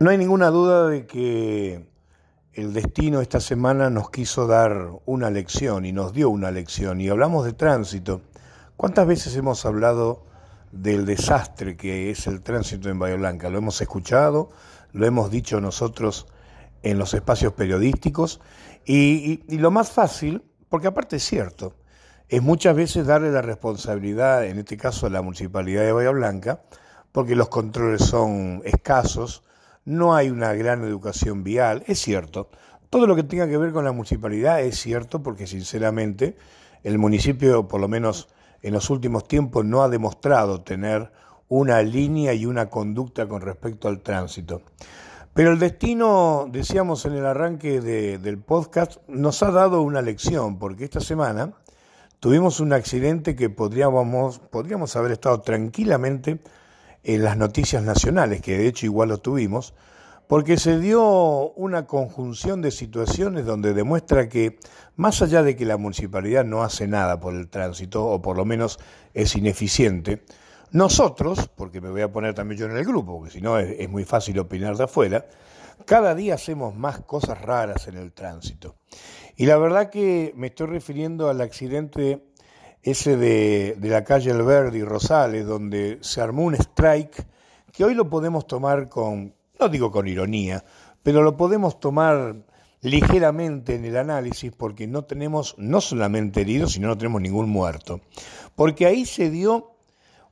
No hay ninguna duda de que el destino esta semana nos quiso dar una lección y nos dio una lección. Y hablamos de tránsito. ¿Cuántas veces hemos hablado del desastre que es el tránsito en Bahía Blanca? Lo hemos escuchado, lo hemos dicho nosotros en los espacios periodísticos. Y, lo más fácil, porque aparte es cierto, es muchas veces darle la responsabilidad, en este caso a la Municipalidad de Bahía Blanca, porque los controles son escasos, no hay una gran educación vial, es cierto. Todo lo que tenga que ver con la municipalidad es cierto porque sinceramente el municipio, por lo menos en los últimos tiempos, no ha demostrado tener una línea y una conducta con respecto al tránsito. Pero el destino, decíamos en el arranque del podcast, nos ha dado una lección, porque esta semana tuvimos un accidente que podríamos, podríamos haber estado tranquilamente en las noticias nacionales, que de hecho igual lo tuvimos, porque se dio una conjunción de situaciones donde demuestra que, más allá de que la municipalidad no hace nada por el tránsito, o por lo menos es ineficiente, nosotros, porque me voy a poner también yo en el grupo, porque si no es, muy fácil opinar de afuera, cada día hacemos más cosas raras en el tránsito. Y la verdad que me estoy refiriendo al accidente ese de, la calle Alberdi y Rosales, donde se armó un strike, que hoy lo podemos tomar con, no digo con ironía, pero lo podemos tomar ligeramente en el análisis porque no tenemos no solamente heridos, sino no tenemos ningún muerto. Porque ahí se dio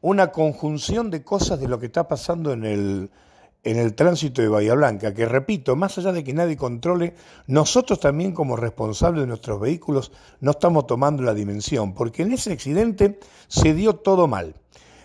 una conjunción de cosas de lo que está pasando en el, en el tránsito de Bahía Blanca, que repito, más allá de que nadie controle, nosotros también como responsables de nuestros vehículos no estamos tomando la dimensión, porque en ese accidente se dio todo mal.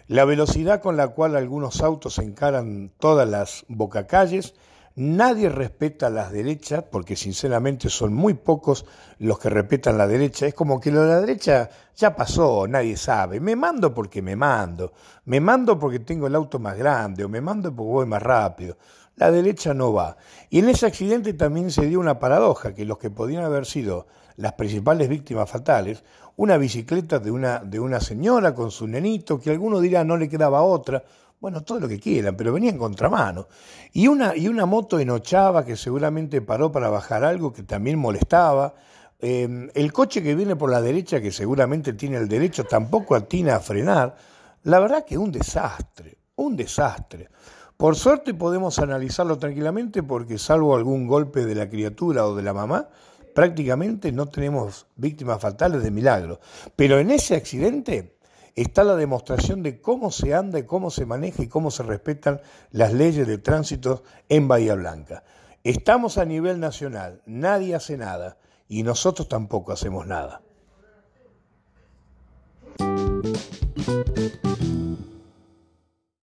La velocidad con la cual algunos autos encaran todas las bocacalles, Nadie respeta las derechas, porque sinceramente son muy pocos los que respetan la derecha. Es como que lo de la derecha ya pasó, nadie sabe. Me mando porque me mando. Me mando porque tengo el auto más grande o me mando porque voy más rápido. La derecha no va. Y en ese accidente también se dio una paradoja, que los que podían haber sido las principales víctimas fatales, una bicicleta de una, de una señora con su nenito, que alguno dirá no le quedaba otra, bueno, todo lo que quieran, pero venía en contramano. Y una, y una moto en Ochava que seguramente paró para bajar algo que también molestaba. Em, el coche que viene por la derecha, que seguramente tiene el derecho, tampoco atina a frenar. La verdad que un desastre, un desastre. Por suerte podemos analizarlo tranquilamente porque salvo algún golpe de la criatura o de la mamá, prácticamente no tenemos víctimas fatales de milagro. Pero en ese accidente está la demostración de cómo se anda y cómo se maneja y cómo se respetan las leyes de tránsito en Bahía Blanca. Estamos a nivel nacional, nadie hace nada y nosotros tampoco hacemos nada.